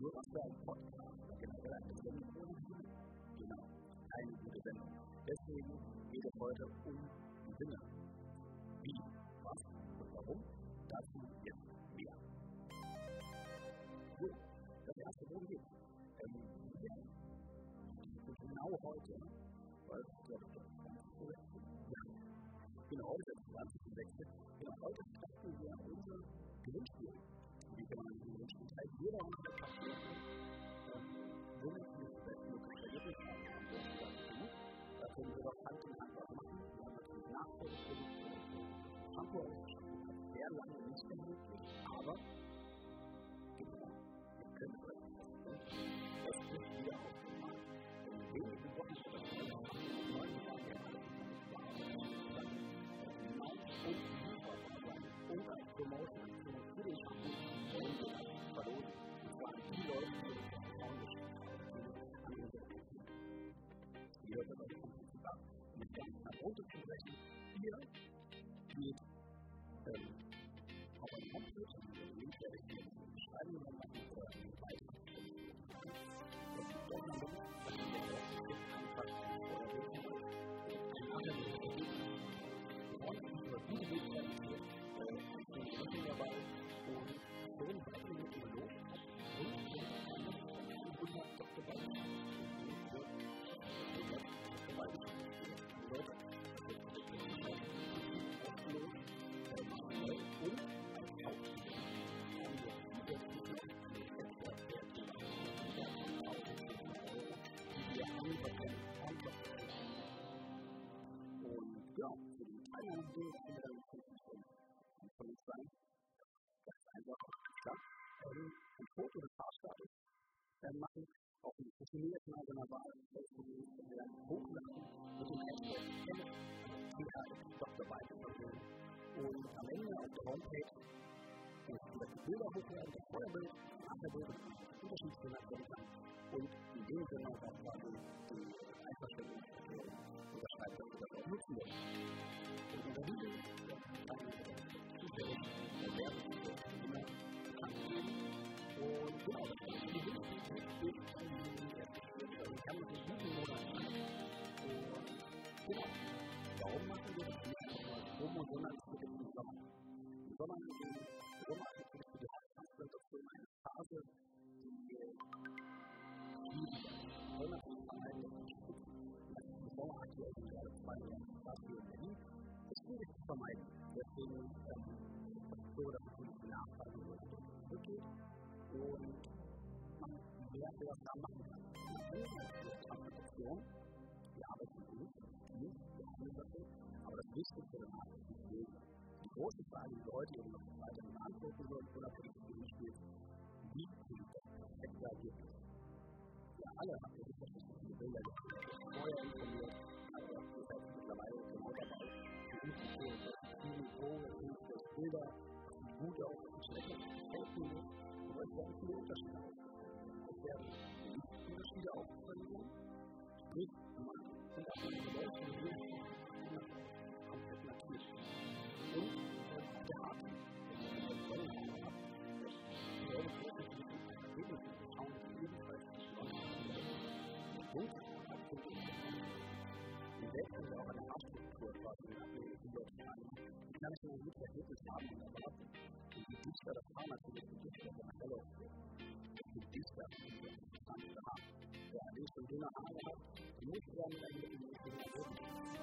Nur was für ein Podcast, eine Sendung Genau, eine gute Sendung. Deswegen geht es heute um Gewinne. Wie, was und warum, dazu jetzt mehr. So, das erste, worum geht ähm, wir, genau heute, weil ich glaube, das ist ganz korrekt, ja, genau heute, 20.06. Genau heute starten wir Mas geralmente a né? Zu brechen. Ihr geht ähm, auf ein werde ich hier in die Beschreibung machen für die Teilnahme Dinge können wir dann von uns sein. Ganz einfach, klar. Ein Foto des Fahrstatus machen, auf dem profilierten seiner Wahl, äh, hochladen mit dem Hashtag Dr. Weiterversion. Und am Ende auf der Homepage wieder die Bilder hochladen, das Feuerbild, Nachherbild, unterschiedliche Nachrichten und in dem Sinne auch quasi die Einverständniserklärung für das da machen kann. Man kann nicht Transportation, die Arbeit ist gut, die haben dafür, aber das Wichtigste danach ist die. Die große Frage, die Leute eben noch weiter beantworten sollen, unabhängig von dem Spiel, wie klingt das perfekte Ergebnis? Wir alle haben ja viele Bilder vorher informiert, also ihr seid mittlerweile genau dabei, für uns zu sehen, dass viele Drogen, viele Bilder, die gut aus, die schlecht die helfen mir, aber es werden viele Unterschiede country will look at this is how you develop to reduce the farmers to the situation of the fellow. Reduce the farmers to the አዲስ እንዲና አላ ትንሽ ያለ የሚያደርግ ነው።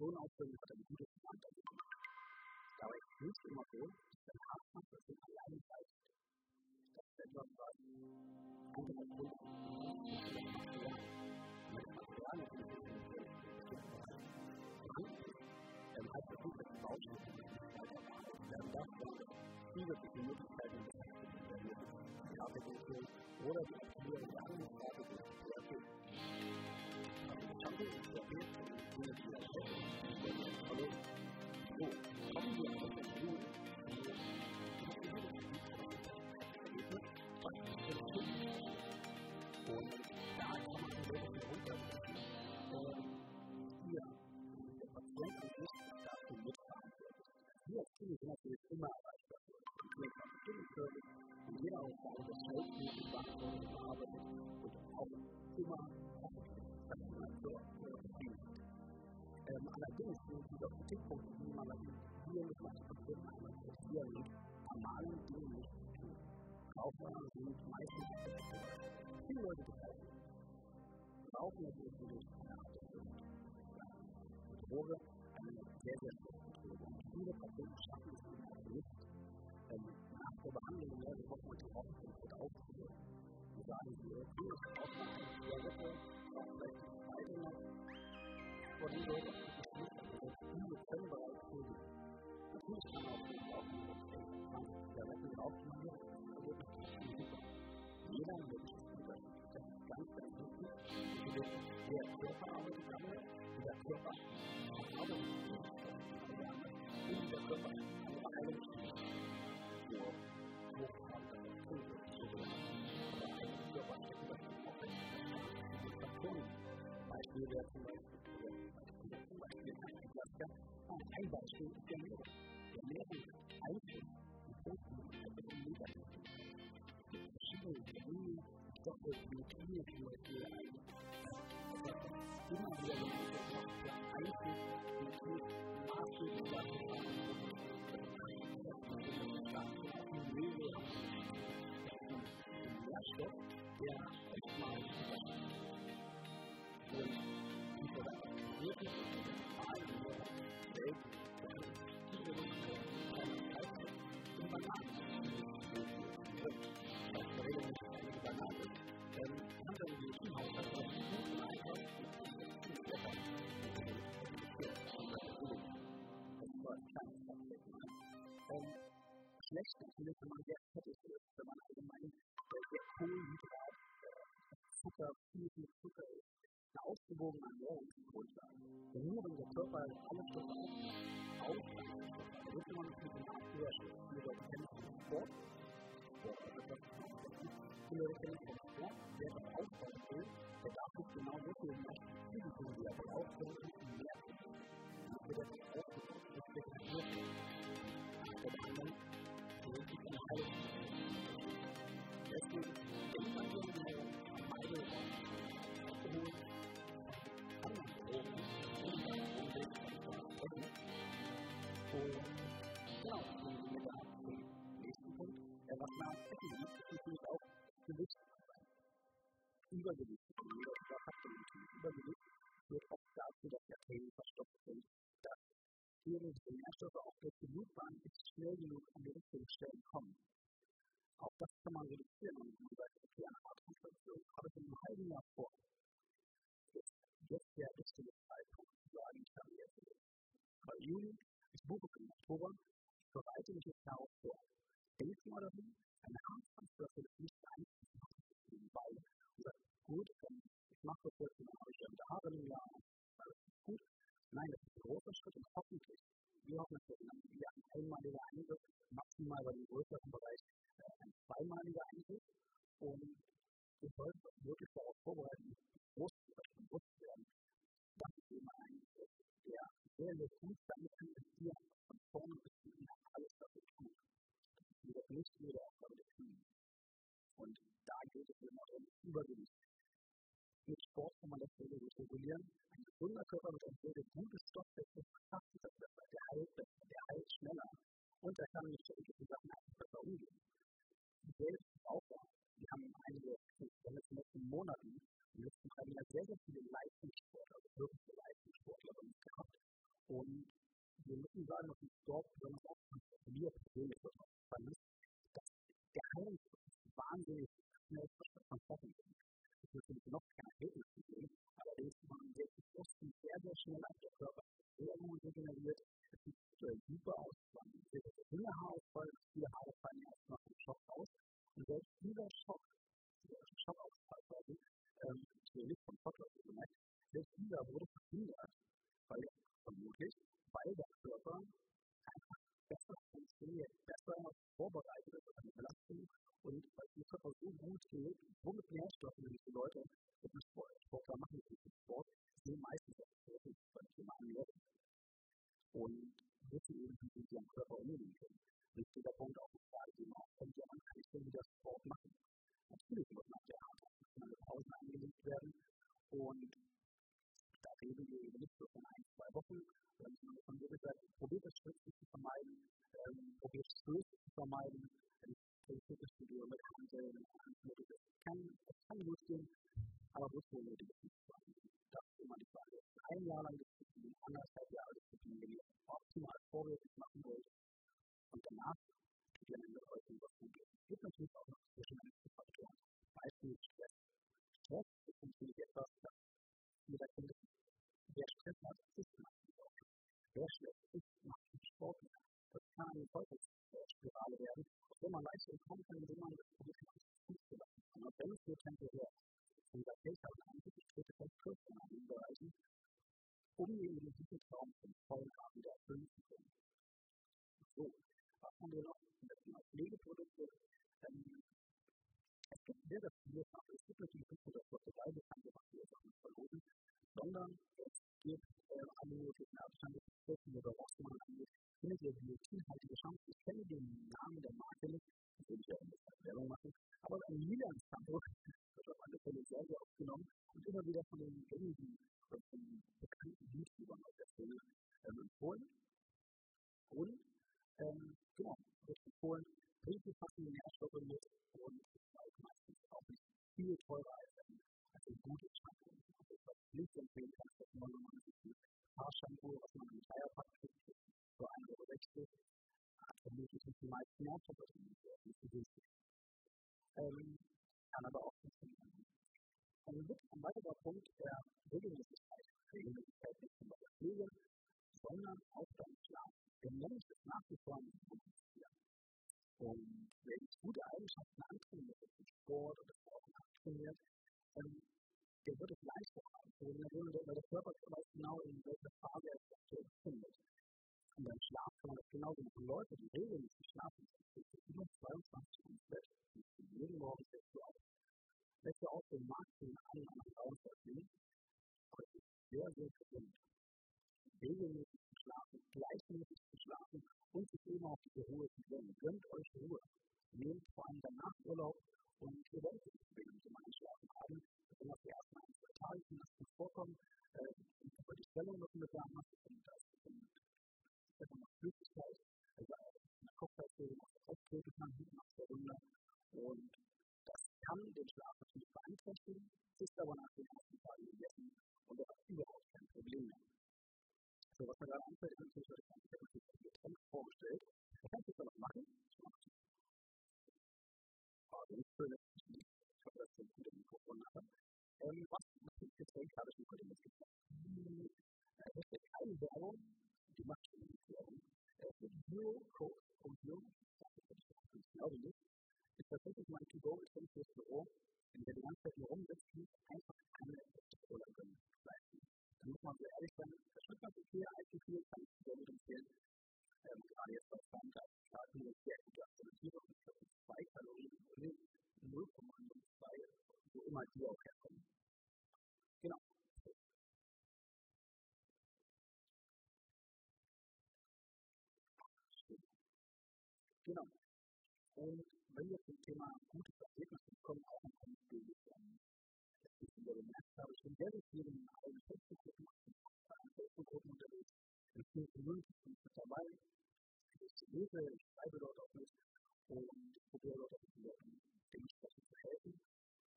Reaktion auslösen, hat ein gute Verwandte. angenommen. Dabei ist es nicht immer so, dass der Partner das in alleine zeigt. Das ist etwas, was andere Kunden zusätzliche Möglichkeiten, die Arbeitslösung oder die in der Leute gefallen. Rauchen ist natürlich eine Art Droge, eine sehr, sehr schlechte Droge. Und viele Patienten schaffen es eben auch nicht, nach der Behandlung mehrere Wochen und die komplett aufzuhören. Die sagen, sie okay, ich brauche noch eine Zigarette, auch vielleicht eine zweite noch. Aber die Leute, die viele können bereits tun. Natürlich kann man auch nicht rauchen, 20 Zigaretten rauchen, das ist wirklich super. Jeder Mensch Der Körper arbeitet anders, der Körper arbeitet nicht. Und der Körper hat eine bestimmte nur hochkommen, Beispiel wäre zum Beispiel, zum Beispiel ein Klassiker, ein Beispiel ist der Lehrer. Der Lehrer ist eigentlich die Positive negativ. Verschiedene Termine, Stoffe, die Kliniken zum Beispiel ein. Immer wieder, wenn man das macht, der Einfluss, die maßgeblich dafür Nährstoff, der erstmal wenn man sehr fettig ist, wenn man allgemein sehr Kohlenhydrat, Zucker, viel, viel Zucker ist. Eine ausgewogene Ernährung ist Grundlage. Denn nur wenn der Körper alle Stoffe ausreichend Stoffe hat, wird man mit dem Arzt herstellen. Viele Leute kennen Sport. Sport, also das viele kennen Am Essen liebt, ist natürlich auch Gewicht. Übergewicht, Faktor Übergewicht führt oft dazu, dass der Themen verstopft sind, dass chemische Nährstoffe auch durch die Blutbahn nicht schnell genug an die richtigen Stellen kommen. Auch das kann man reduzieren, und man sagt, okay, eine Art Transplantation habe ich in einem halben Jahr vor. Jetzt, jetzt der richtige Zeitpunkt zu sagen, ich habe jetzt bei Juli, ich buche im Oktober, bereite mich jetzt darauf vor. Denkt mal daran, eine Haartransplantation ist nicht einfach, weil, und sagt, gut, ich mache das jetzt, dann habe ich dann Haare im Jahr, alles ist gut. Nein, das ist ein großer Schritt und hoffentlich, wir hoffen, dass wir ein einmaliger Eingriff, maximal bei dem größeren Bereich ein zweimaliger Eingriff und wir sollten uns wirklich darauf vorbereiten, bewusst bewusst werden, dass es eben ein Eingriff ist, der sehr, sehr gut damit investieren, von vorne bis hinten alles dafür tun. Das nicht jede Aufgabe tun. Und da geht es immer darum, Übergewicht mit Sport kann man das sehr, sehr gut regulieren. Ein gesunder Körper mit einem sehr, gutes Stoffwechsel verkraftet das besser, der heilt besser, der heilt schneller und er kann mit schädlichen Sachen einfach besser umgehen. Die Welt ist auch da. Wir haben einige, in den letzten Monaten, in den letzten drei Jahren sehr, sehr viele Leistungssportler, also wirkliche Leistungssportler bei uns gehabt. Und wir müssen sagen, dass uns dort besonders auch wir persönlich das der Heilungsprozess wahnsinnig schnell vonstatten geht. Und wissen eben, wie sie ihren Körper umgehen können. Wichtiger Punkt auch die die man auch kennt, ja, man kann nicht wieder Sport machen. Natürlich muss nach der Arbeit eine Pausen eingelegt werden und da reden wir eben nicht so von ein, zwei Wochen, sondern von jeder Seite probiert das Schwitzen zu vermeiden, ähm, probiert Stöße zu vermeiden, das Fitnessstudio mit Handeln, das kann, das kann gut gehen, aber wo es wohl nötig ist, das ist immer die Frage. Ein Jahr lang Disziplin, anderthalb Jahre Disziplin, wenn ihr optimal vorwärts machen wollt und danach tut ihr eine Leute was gut geht. Es gibt natürlich auch noch zwischenmenschliche Faktoren. Beispiel Stress. Stress ist natürlich etwas, das jeder kennt. Wer Stress hat, ist Sport. Wer Stress ist, macht Sport. Das kann eine Teufelsspirale werden, aus der man leicht entkommen kann, indem man das Problem Fuß zu lassen. Und wenn es nur temporär es gibt sehr, sehr viele Sachen. Es gibt natürlich nicht nur das Portugal bekannte, nicht empfehlen kann, ist das 99 Haarshampoo, was man im Dreierpack kriegt, für 1,60 Euro. Hat vermutlich nicht die meisten Nährstoffe nicht günstig. Ähm, kann aber auch funktionieren. Ein, ein weiterer Punkt der Regelmäßigkeit, Regelmäßigkeit nicht nur der Pflege, sondern auch beim Schlaf. Der Mensch ist nach wie vor ein Tier. Und wer sich gute Eigenschaften antrainiert, durch Sport oder Sport ähm, der wird es leichter haben. Weil der Körper weiß genau, in welcher Phase er sich aktuell befindet. Und beim Schlaf kann man das genauso machen. Leute, die regelmäßig schlafen, über 22 Stunden Bett, jeden Morgen stehst du auf. Lässt du auch den Markt in einen anderen Raum verstehen, aber es ist sehr, sehr gesund. Regelmäßig zu schlafen, gleichmäßig zu schlafen und sich eben auch diese Ruhe zu gönnen. Gönnt euch Ruhe. Nehmt vor allem danach Urlaub und ihr werdet Probleme mit dem Einschlafen haben. Besonders die ersten ein, zwei Tage das gut vorkommen. Äh, die Stellung noch mit der Masse und das ist einfach noch Flüssigkeit. Also eine Kopfhörer noch auftreten kann, hinten nach der Runde. Und das kann den Schlaf natürlich beeinträchtigen, ist aber nach den ersten Tagen gegessen und das ist überhaupt kein Problem mehr. So, was mir gerade anfällt, ist natürlich, ich habe natürlich ein Getränk vorgestellt. Das kannst du noch machen. Also, ich schön, ich habe das gut im Mikrofon nachher. Ähm, was, was für ein Getränk habe ich mir heute mitgebracht? Das ist keine Werbung, die macht schon Werbung. Es ist Bio Coke und Bio, ich glaube nicht, ist tatsächlich mein To-Go-Getränk fürs Büro, wenn wir die ganze Zeit hier rumsitzen, wir zum Thema gutes Ergebnis kommen, auch ein Punkt, den ich wieder gemerkt habe, ich bin sehr, sehr viel in allen Facebook-Gruppen, in Facebook-Gruppen unterwegs, in vielen Communities mit dabei. Ich lese, ich schreibe dort auch mit und probiere dort auch den Leuten dementsprechend zu helfen.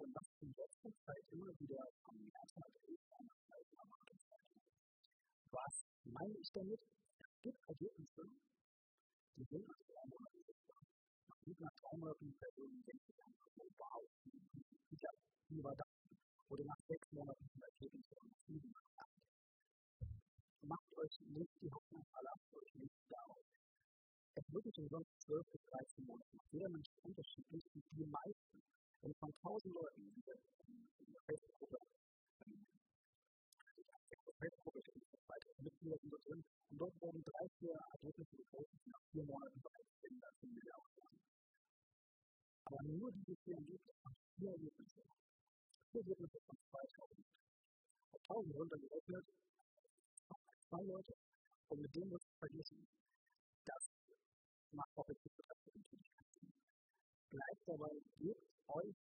Und was in letzter Zeit immer wieder vermehrt hat, ist eine Erwartungshaltung. Was meine ich damit? Es gibt Ergebnisse, die drei Monaten sichtbar. Nach diesen drei Monaten Personen denken sich einfach so, wow, wie war das? Oder nach sechs Monaten zum Ergebnis von sieben Macht euch nicht die Hoffnung, verlasst euch nicht darauf. Es wird Coaching sonst 12 bis 13 Monate. Jeder Mensch unterschiedlich und die meisten, wenn von 1000 Leuten in dieser Facebook-Gruppe, Facebook ist Mitglieder sind drin und dort wurden drei, vier Ergebnisse gepostet, nach vier Monaten bereits in der Familie. Aber nur diese vier Ergebnisse, vier Ergebnisse, vier Ergebnisse von 2000. 1000 runtergerechnet, zwei Leute und mit dem wird es vergessen. Das macht auch Bleibt dabei, gebt euch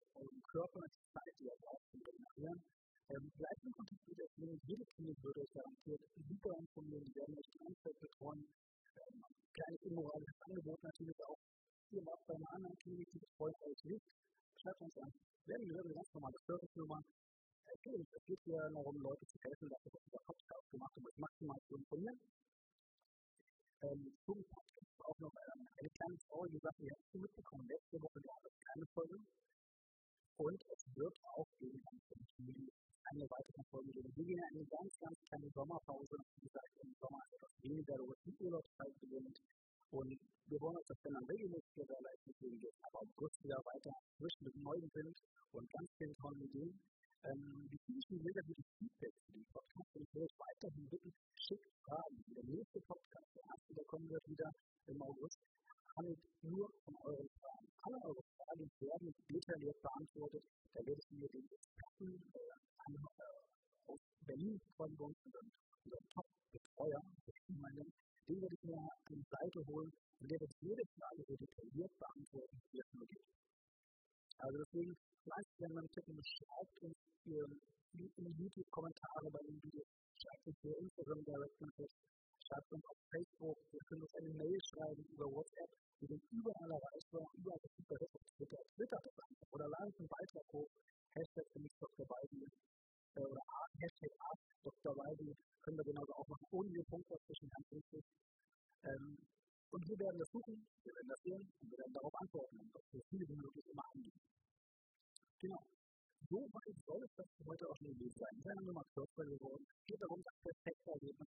Wir eine ganz, ganz kleine Sommerpause. Wie gesagt, im Sommer etwas weniger los, die Urlaubszeit beginnt. Und wir wollen uns das dann regelmäßig gewährleisten, deswegen es ab August wieder weiter, frisch mit neuen Wind und ganz vielen tollen Ideen. Ähm, die vielen negativen Feedback für den Podcast und ich euch weiterhin wirklich geschickt fragen. Der nächste Podcast, der erste, der kommen wird wieder im August, handelt nur von euren Fragen. Alle eure Fragen werden detailliert beantwortet. Da werde ich mir den Experten äh, aus Berlin quasi bei uns, unseren Top-Betreuer, den werde ich mir an die Seite holen und der wird jede Frage so detailliert beantworten, wie es nur geht. Also deswegen lasst gerne mal tippen, schreibt uns für in die YouTube-Kommentare bei den Videos, schreibt uns für Instagram Direct Message, schreibt uns auf Facebook, ihr könnt uns eine Mail schreiben über WhatsApp, wir sind überall erreichbar, überall verfügbar, das auf Twitter, Twitter das einfach, oder ladet einen Beitrag hoch, Hashtag für mich Dr. Biden, oder Hashtag Ask Dr. Biden, können wir genauso auch machen, ohne den Punkt dazwischen, ganz wichtig. Und wir werden das suchen, wir werden das sehen und wir werden darauf antworten und das so viel wie möglich immer angehen. Genau. So weit soll es das heute auch schon gewesen sein. Wir sind Nummer kürzer geworden. Es geht darum, das perfekte Ergebnis